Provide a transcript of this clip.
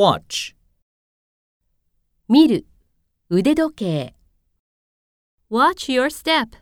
watch, 見る、腕時計。Watch your step.